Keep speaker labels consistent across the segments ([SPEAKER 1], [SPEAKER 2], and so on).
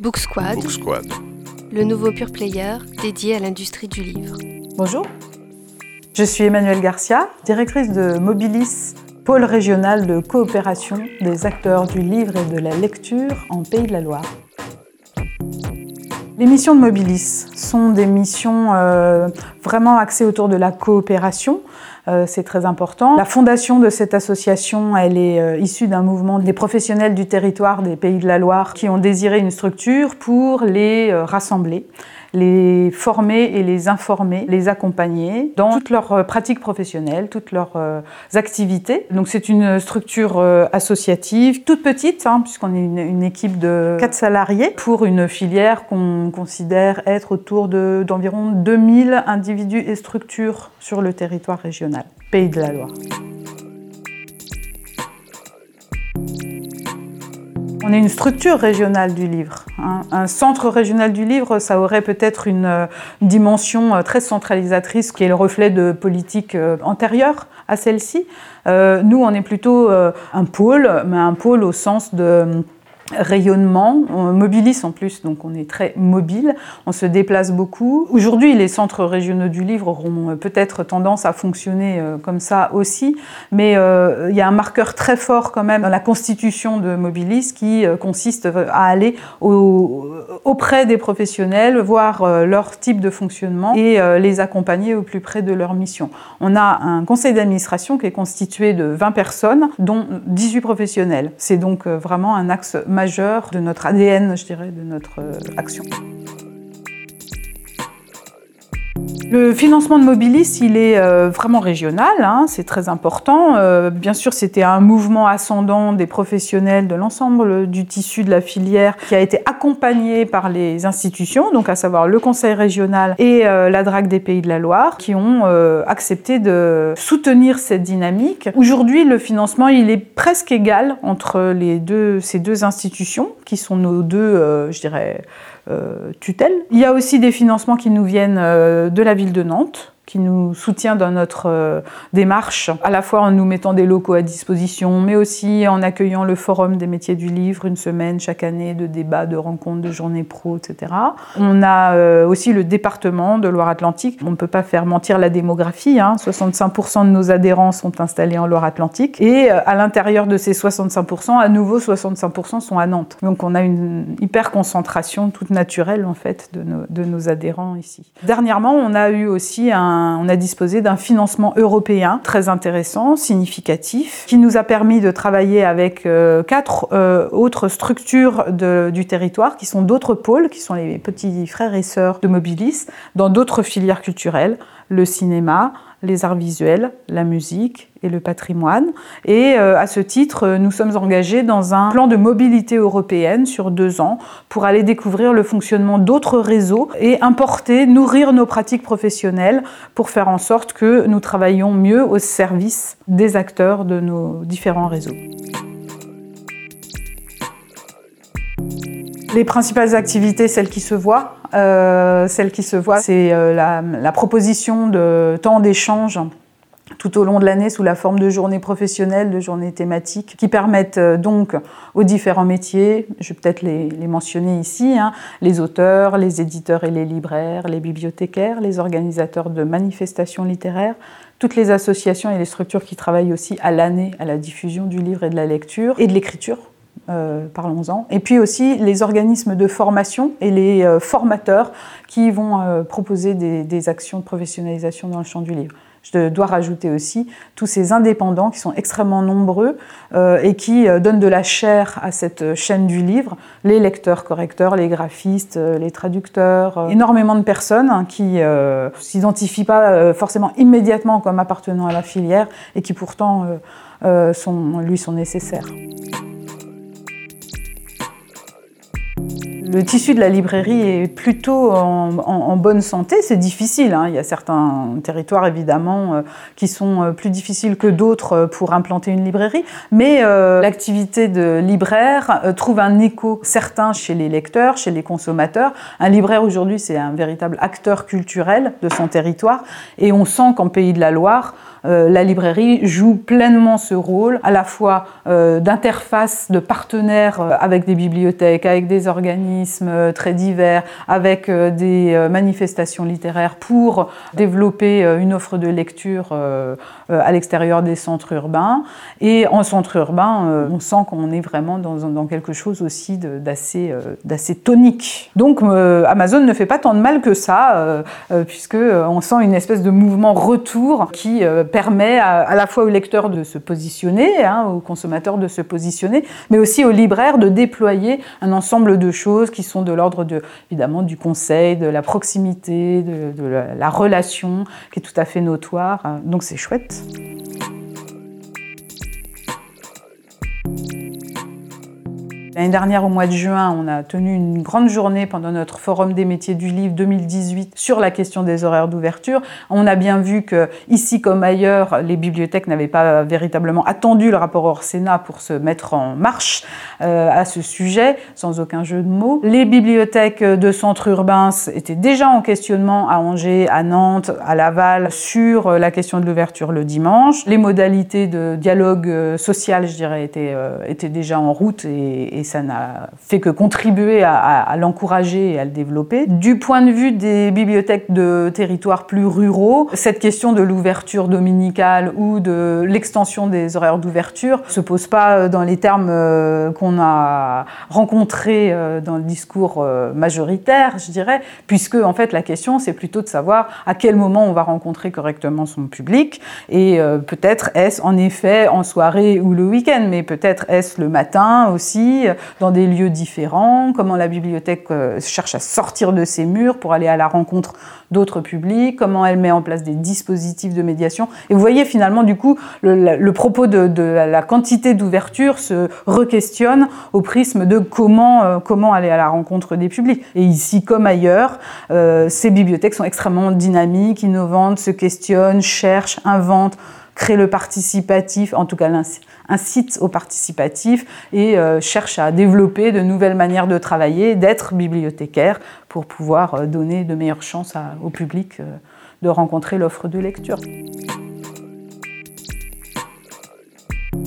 [SPEAKER 1] Book Squad,
[SPEAKER 2] Book Squad.
[SPEAKER 1] le nouveau pure player dédié à l'industrie du livre.
[SPEAKER 3] Bonjour, je suis Emmanuelle Garcia, directrice de Mobilis, pôle régional de coopération des acteurs du livre et de la lecture en Pays de la Loire. Les missions de Mobilis sont des missions euh, vraiment axées autour de la coopération. Euh, c'est très important. La fondation de cette association, elle est euh, issue d'un mouvement des professionnels du territoire des Pays de la Loire qui ont désiré une structure pour les euh, rassembler les former et les informer, les accompagner dans toutes leurs euh, pratiques professionnelles, toutes leurs euh, activités. Donc c'est une structure euh, associative, toute petite, hein, puisqu'on est une, une, équipe de 4 salariés, pour une filière qu'on considère être autour d'environ de, 2000 individus et structures sur le territoire régional, Pays de la Loire. On est une structure régionale du livre. Un centre régional du livre, ça aurait peut-être une, une, dimension très centralisatrice qui est le reflet de politiques antérieures à celle-ci. Euh, nous, on est plutôt euh, un pôle, mais un pôle au sens de rayonnement, on mobilise en plus, donc on est très mobile, on se déplace beaucoup. Aujourd'hui, les centres régionaux du livre auront peut-être tendance à fonctionner comme ça aussi, mais euh, il y a un marqueur très fort quand même dans la constitution de Mobilis qui euh, consiste à aller au, auprès des professionnels, voir euh, leur type de fonctionnement et euh, les accompagner au plus près de leur mission. On a un conseil d'administration qui est constitué de 20 personnes, dont 18 professionnels. C'est donc euh, vraiment un axe majeur de notre ADN, je dirais, de notre action. Le financement de Mobilis, il est euh, vraiment régional, hein, c'est très important. Euh, bien sûr, c'était un mouvement ascendant des professionnels de l'ensemble du tissu de la filière qui a été accompagné par les institutions, donc à savoir le Conseil régional et euh, la DRAC des Pays de la Loire, qui ont accepté de soutenir cette dynamique. Aujourd'hui, le financement, il est presque égal entre les deux, ces deux institutions, qui sont nos deux, je dirais, tutelle. Il y a aussi des financements qui nous viennent euh, de la ville de Nantes, qui nous soutient dans notre euh, démarche, à la fois en nous mettant des locaux à disposition, mais aussi en accueillant le Forum des métiers du livre, une semaine chaque année de débats, de rencontres, de journées pro, etc. On a euh, aussi le département de Loire-Atlantique. On ne peut pas faire mentir la démographie. Hein. 65% de nos adhérents sont installés en Loire-Atlantique. Et euh, à l'intérieur de ces 65%, à nouveau 65% sont à Nantes. Donc on a une hyper concentration toute naturelle en fait de nos, de nos adhérents ici. Dernièrement, on a eu aussi un on a disposé d'un financement européen très intéressant, significatif, qui nous a permis de travailler avec euh, quatre euh, autres structures du territoire, qui sont d'autres pôles, qui sont les petits frères et sœurs de Mobilis, dans d'autres filières culturelles, le cinéma, les arts visuels, la musique et le patrimoine. Et euh, à ce titre, nous sommes engagés dans un plan de mobilité européenne sur deux ans pour aller découvrir le fonctionnement d'autres réseaux et importer, nourrir nos pratiques professionnelles pour faire en sorte que nous travaillions mieux au service des acteurs de nos différents réseaux. Les principales activités, celles qui se voient, euh, c'est euh, la, proposition de temps d'échange tout au long de l'année sous la forme de journées professionnelles, de journées thématiques, qui permettent euh, donc aux différents métiers, je vais peut-être les, les, mentionner ici, hein, les auteurs, les éditeurs et les libraires, les bibliothécaires, les organisateurs de manifestations littéraires, toutes les associations et les structures qui travaillent aussi à l'année à la diffusion du livre et de la lecture et de l'écriture, euh, parlons-en. Et puis aussi les organismes de formation et les euh, formateurs qui vont euh, proposer des, actions de professionnalisation dans le champ du livre. Je dois rajouter aussi tous ces indépendants qui sont extrêmement nombreux et qui donnent de la chair à cette chaîne du livre, les lecteurs correcteurs, les graphistes, les traducteurs, énormément de personnes hein, qui ne s'identifient pas forcément immédiatement comme appartenant à la filière et qui pourtant lui sont nécessaires. Le tissu de la librairie est plutôt en, bonne santé. C'est difficile. Hein. Il y a certains territoires, évidemment, euh, qui sont euh, plus difficiles que d'autres euh, pour implanter une librairie. Mais l'activité de libraire trouve un écho certain chez les lecteurs, chez les consommateurs. Un libraire, aujourd'hui, c'est un véritable acteur culturel de son territoire. Et on sent qu'en Pays de la Loire, la librairie joue pleinement ce rôle, à la fois d'interface, de partenaire avec des bibliothèques, avec des organismes, organismes très divers, avec des manifestations littéraires pour développer une offre de lecture à l'extérieur des centres urbains. Et en centre urbain, on sent qu'on est vraiment dans, quelque chose aussi d'assez tonique. Donc Amazon ne fait pas tant de mal que ça, puisque on sent une espèce de mouvement retour qui permet à, la fois aux lecteurs de se positionner, hein, aux consommateurs de se positionner, mais aussi aux libraires de déployer un ensemble de choses qui sont de l'ordre de, évidemment, du conseil, de la proximité, de, la relation, qui est tout à fait notoire. Donc c'est chouette. L'année dernière, au mois de juin, on a tenu une grande journée pendant notre Forum des métiers du livre 2018 sur la question des horaires d'ouverture. On a bien vu que, ici comme ailleurs, les bibliothèques n'avaient pas véritablement attendu le rapport hors Sénat pour se mettre en marche euh, à ce sujet, sans aucun jeu de mots. Les bibliothèques de centres urbains étaient déjà en questionnement à Angers, à Nantes, à Laval sur la question de l'ouverture le dimanche. Les modalités de dialogue euh, social, je dirais, étaient, euh, étaient déjà en route et, et ça n'a fait que contribuer à, l'encourager et à le développer. Du point de vue des bibliothèques de territoires plus ruraux, cette question de l'ouverture dominicale ou de l'extension des horaires d'ouverture se pose pas dans les termes euh, qu'on a rencontrés euh, dans le discours euh, majoritaire, je dirais, puisque en fait la question c'est plutôt de savoir à quel moment on va rencontrer correctement son public et peut-être est-ce en effet en soirée ou le week-end, mais peut-être est-ce le matin aussi, dans des lieux différents, comment la bibliothèque euh, cherche à sortir de ses murs pour aller à la rencontre d'autres publics, comment elle met en place des dispositifs de médiation. Et vous voyez finalement du coup le, propos de, la quantité d'ouverture se re-questionne au prisme de comment, euh, comment aller à la rencontre des publics. Et ici comme ailleurs, euh, ces bibliothèques sont extrêmement dynamiques, innovantes, se questionnent, cherchent, inventent, créent le participatif, en tout cas incite au participatif et euh, cherche à développer de nouvelles manières de travailler, d'être bibliothécaire pour pouvoir euh, donner de meilleures chances au public euh, de rencontrer l'offre de lecture.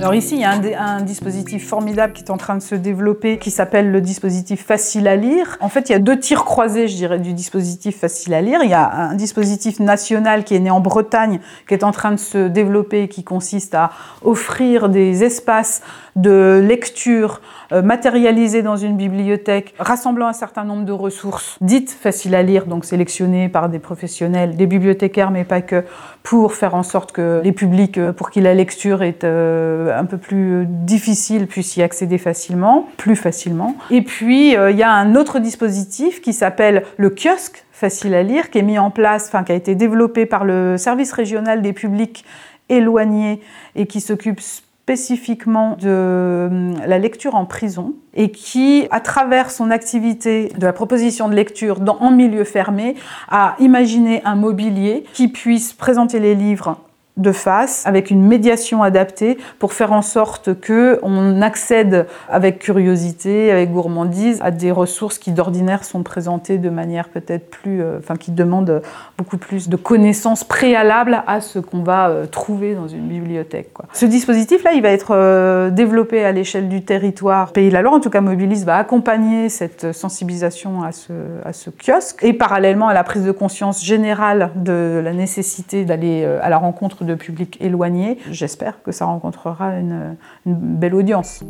[SPEAKER 3] Alors ici, il y a un, dispositif formidable qui est en train de se développer qui s'appelle le dispositif facile à lire. En fait, il y a deux tirs croisés, je dirais, du dispositif facile à lire. Il y a un dispositif national qui est né en Bretagne, qui est en train de se développer, qui consiste à offrir des espaces de lecture euh, matérialisés dans une bibliothèque, rassemblant un certain nombre de ressources dites faciles à lire, donc sélectionnées par des professionnels, des bibliothécaires, mais pas que, pour faire en sorte que les publics, euh, pour qui la lecture est euh, un peu plus difficile, puissent y accéder facilement, plus facilement. Et puis, il y a un autre dispositif qui s'appelle le kiosque facile à lire, qui est mis en place, enfin, qui a été développé par le service régional des publics éloignés et qui s'occupe spécifiquement de hum, la lecture en prison et qui, à travers son activité de la proposition de lecture dans, en milieu fermé, a imaginé un mobilier qui puisse présenter les livres de face, avec une médiation adaptée pour faire en sorte que on accède avec curiosité, avec gourmandise à des ressources qui d'ordinaire sont présentées de manière peut-être plus, euh, enfin qui demandent beaucoup plus de connaissances préalables à ce qu'on va euh, trouver dans une bibliothèque. Quoi. Ce dispositif-là, il va être euh, développé à l'échelle du territoire Pays de la Loire. En tout cas, Mobilis va accompagner cette sensibilisation à ce, à ce kiosque et parallèlement à la prise de conscience générale de la nécessité d'aller à la rencontre de publics éloignés. J'espère que ça rencontrera une belle audience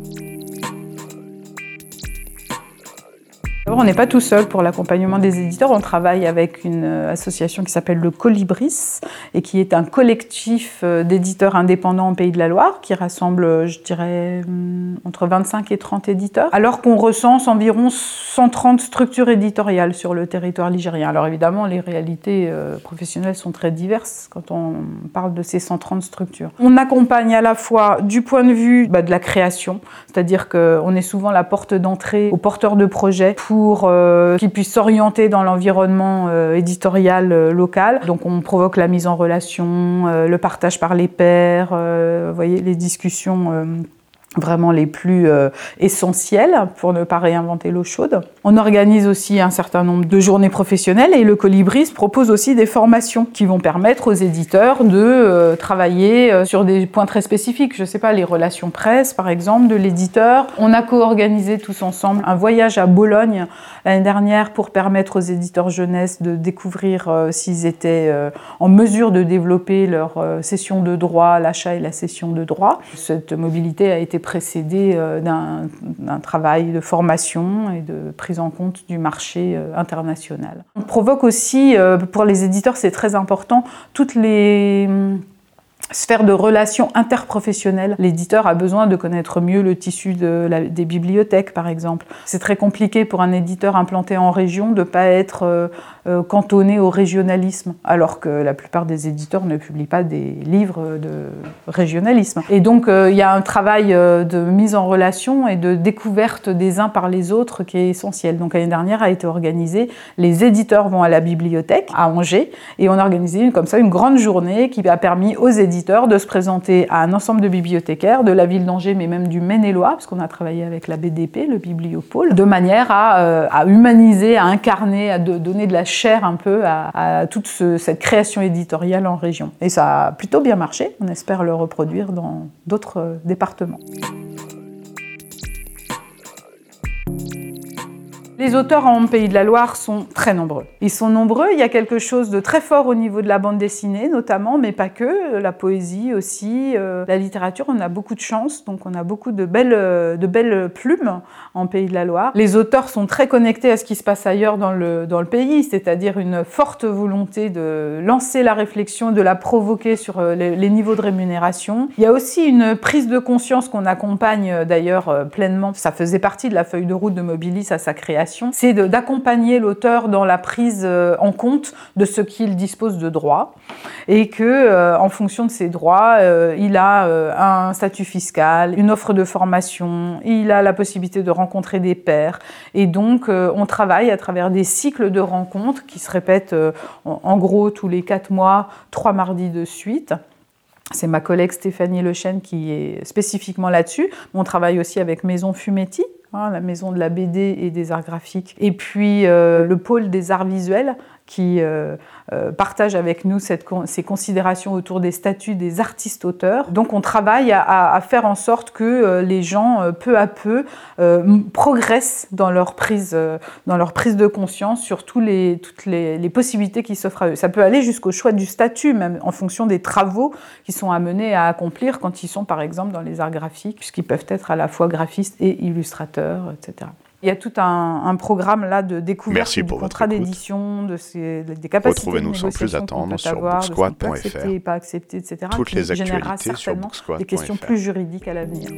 [SPEAKER 3] on n'est pas tout seul pour l'accompagnement des éditeurs. On travaille avec une euh, association qui s'appelle le Colibris et qui est un collectif euh, d'éditeurs indépendants au Pays de la Loire qui rassemble, euh, je dirais, hum, entre 25 et 30 éditeurs, alors qu'on recense environ 130 structures éditoriales sur le territoire ligérien. Alors évidemment, les réalités professionnelles sont très diverses quand on parle de ces 130 structures. On accompagne à la fois du point de vue bah, de la création, c'est-à-dire qu'on est souvent la porte d'entrée aux porteurs de projets pour euh, qu'ils puissent s'orienter dans l'environnement euh, éditorial euh, local. Donc on provoque la mise en relation, le partage par les pairs, voyez, les discussions vraiment les plus euh, essentiels pour ne pas réinventer l'eau chaude. On organise aussi un certain nombre de journées professionnelles et le Colibris propose aussi des formations qui vont permettre aux éditeurs de euh, travailler euh, sur des points très spécifiques. Je ne sais pas, les relations presse par exemple de l'éditeur. On a co-organisé tous ensemble un voyage à Bologne l'année dernière pour permettre aux éditeurs jeunesse de découvrir s'ils étaient en mesure de développer leur session de droit, l'achat et la session de droit. Cette mobilité a été précédé euh, d'un travail de formation et de prise en compte du marché euh, international. On provoque aussi, euh, pour les éditeurs, c'est très important, toutes les sphère de relations interprofessionnelles. L'éditeur a besoin de connaître mieux le tissu de des bibliothèques, par exemple. C'est très compliqué pour un éditeur implanté en région de ne pas être euh, euh, cantonné au régionalisme, alors que la plupart des éditeurs ne publient pas des livres de régionalisme. Et donc, euh, il y a un travail de mise en relation et de découverte des uns par les autres qui est essentiel. Donc, l'année dernière a été organisé, les éditeurs vont à la bibliothèque à Angers, et on a organisé comme ça une grande journée qui a permis aux éditeurs de se présenter à un ensemble de bibliothécaires de la ville d'Angers, mais même du Maine-et-Loire, parce qu'on a travaillé avec la BDP, le Bibliopôle, de manière à, euh, humaniser, à incarner, à donner de la chair un peu à, toute cette création éditoriale en région. Et ça a plutôt bien marché. On espère le reproduire dans d'autres euh, départements. Les auteurs en Pays de la Loire sont très nombreux. Ils sont nombreux, il y a quelque chose de très fort au niveau de la bande dessinée notamment, mais pas que, la poésie aussi, euh, la littérature, on a beaucoup de chance, donc on a beaucoup de belles, euh, de belles plumes en Pays de la Loire. Les auteurs sont très connectés à ce qui se passe ailleurs dans le, dans le pays, c'est-à-dire une forte volonté de lancer la réflexion, de la provoquer sur euh, les, les niveaux de rémunération. Il y a aussi une prise de conscience qu'on accompagne d'ailleurs pleinement, ça faisait partie de la feuille de route de Mobilis à sa création c'est d'accompagner l'auteur dans la prise euh, en compte de ce qu'il dispose de droits et que, euh, en fonction de ses droits, euh, il a un statut fiscal, une offre de formation, il a la possibilité de rencontrer des pairs. Et donc, on travaille à travers des cycles de rencontres qui se répètent en gros tous les quatre mois, trois mardis de suite. C'est ma collègue Stéphanie Lechêne qui est spécifiquement là-dessus. On travaille aussi avec Maison Fumetti, Hein, la maison de la BD et des arts graphiques, et puis euh, le pôle des arts visuels qui euh, euh, partage avec nous ces considérations autour des statuts des artistes-auteurs. Donc on travaille à, faire en sorte que les gens, peu à peu, progressent dans leur, prise, dans leur prise de conscience sur toutes les, possibilités qui s'offrent à eux. Ça peut aller jusqu'au choix du statut, même en fonction des travaux qui sont amenés à accomplir quand ils sont par exemple dans les arts graphiques, puisqu'ils peuvent être à la fois graphistes et illustrateurs etc. Il y a tout un, programme là de découverte du contrat d'édition, de ces, des capacités de négociation sans plus attendre sur bookSquad.fr. pas accepté, etc.
[SPEAKER 2] Toutes les actualités sur
[SPEAKER 3] des questions plus juridiques à l'avenir.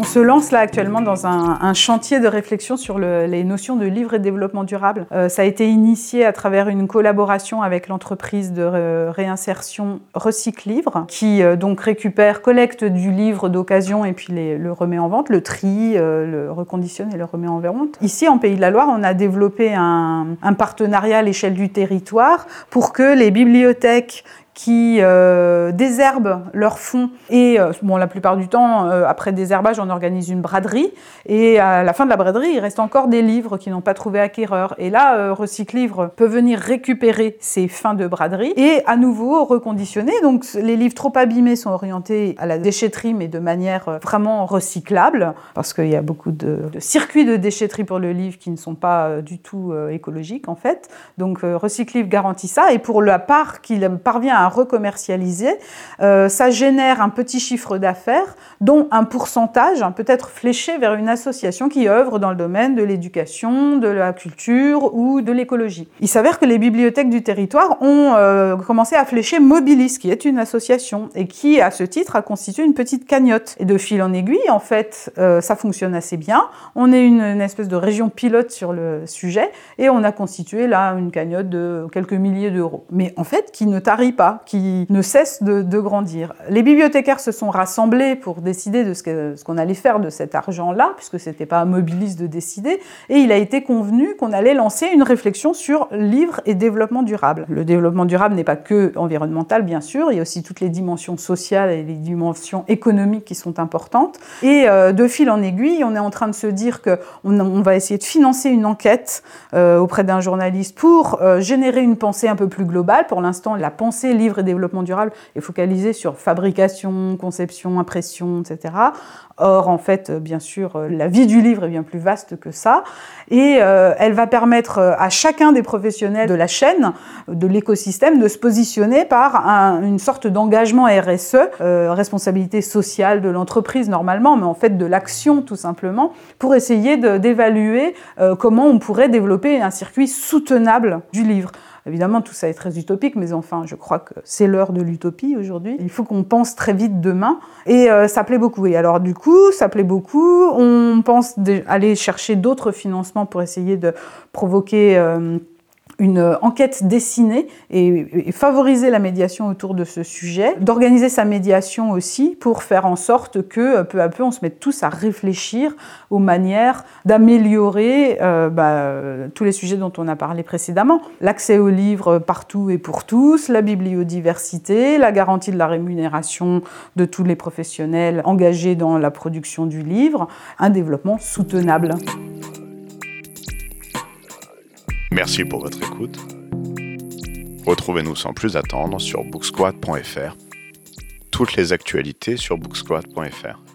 [SPEAKER 3] On se lance là actuellement dans un, chantier de réflexion sur les notions de livre et développement durable. Euh, ça a été initié à travers une collaboration avec l'entreprise de réinsertion Recycle Livre, qui euh, donc récupère, collecte du livre d'occasion et puis le remet en vente, le tri, euh, le reconditionne et le remet en vente. Ici, en Pays de la Loire, on a développé un partenariat à l'échelle du territoire pour que les bibliothèques qui euh, désherbent leurs fonds. Et euh, bon la plupart du temps euh, après désherbage on organise une braderie. Et à la fin de la braderie il reste encore des livres qui n'ont pas trouvé acquéreur. Et là Recycle Livre peut venir récupérer ces fins de braderie et à nouveau reconditionner. Donc les livres trop abîmés sont orientés à la déchetterie mais de manière vraiment recyclable. Parce qu'il y a beaucoup de, de, circuits de déchetterie pour le livre qui ne sont pas du tout écologiques en fait. Donc Recycle Livre garantit ça. Et pour la part qu'il parvient à recommercialiser, euh, ça génère un petit chiffre d'affaires dont un pourcentage peut être fléché vers une association qui œuvre dans le domaine de l'éducation, de la culture ou de l'écologie. Il s'avère que les bibliothèques du territoire ont euh, commencé à flécher Mobilis, qui est une association et qui, à ce titre, a constitué une petite cagnotte. Et de fil en aiguille, en fait, euh, ça fonctionne assez bien. On est une, espèce de région pilote sur le sujet et on a constitué là une cagnotte de quelques milliers d'euros. Mais en fait, qui ne tarit pas qui ne cesse de, grandir. Les bibliothécaires se sont rassemblés pour décider de ce qu'on allait faire de cet argent-là, puisque ce n'était pas à Mobilis de décider, et il a été convenu qu'on allait lancer une réflexion sur livre et développement durable. Le développement durable n'est pas que environnemental, bien sûr, il y a aussi toutes les dimensions sociales et les dimensions économiques qui sont importantes. Et euh, de fil en aiguille, on est en train de se dire qu'on on va essayer de financer une enquête euh, auprès d'un journaliste pour euh, générer une pensée un peu plus globale. Pour l'instant, la pensée livre et développement durable est focalisée sur fabrication, conception, impression, etc. Or, en fait, bien sûr, la vie du livre est bien plus vaste que ça. Et elle va permettre à chacun des professionnels de la chaîne, de l'écosystème, de se positionner par une sorte d'engagement RSE, responsabilité sociale de l'entreprise normalement, mais en fait de l'action tout simplement, pour essayer d'évaluer comment on pourrait développer un circuit soutenable du livre. Évidemment, tout ça est très utopique, mais enfin, je crois que c'est l'heure de l'utopie aujourd'hui. Il faut qu'on pense très vite demain. Et euh, ça plaît beaucoup. Et alors, du coup, ça plaît beaucoup. On pense aller chercher d'autres financements pour essayer de provoquer... Euh, une enquête dessinée et, favoriser la médiation autour de ce sujet, d'organiser sa médiation aussi pour faire en sorte que peu à peu on se mette tous à réfléchir aux manières d'améliorer euh, bah, tous les sujets dont on a parlé précédemment. L'accès aux livres partout et pour tous, la bibliodiversité, la garantie de la rémunération de tous les professionnels engagés dans la production du livre, un développement soutenable.
[SPEAKER 2] Merci pour votre écoute. Retrouvez-nous sans plus attendre sur booksquad.fr. Toutes les actualités sur booksquad.fr.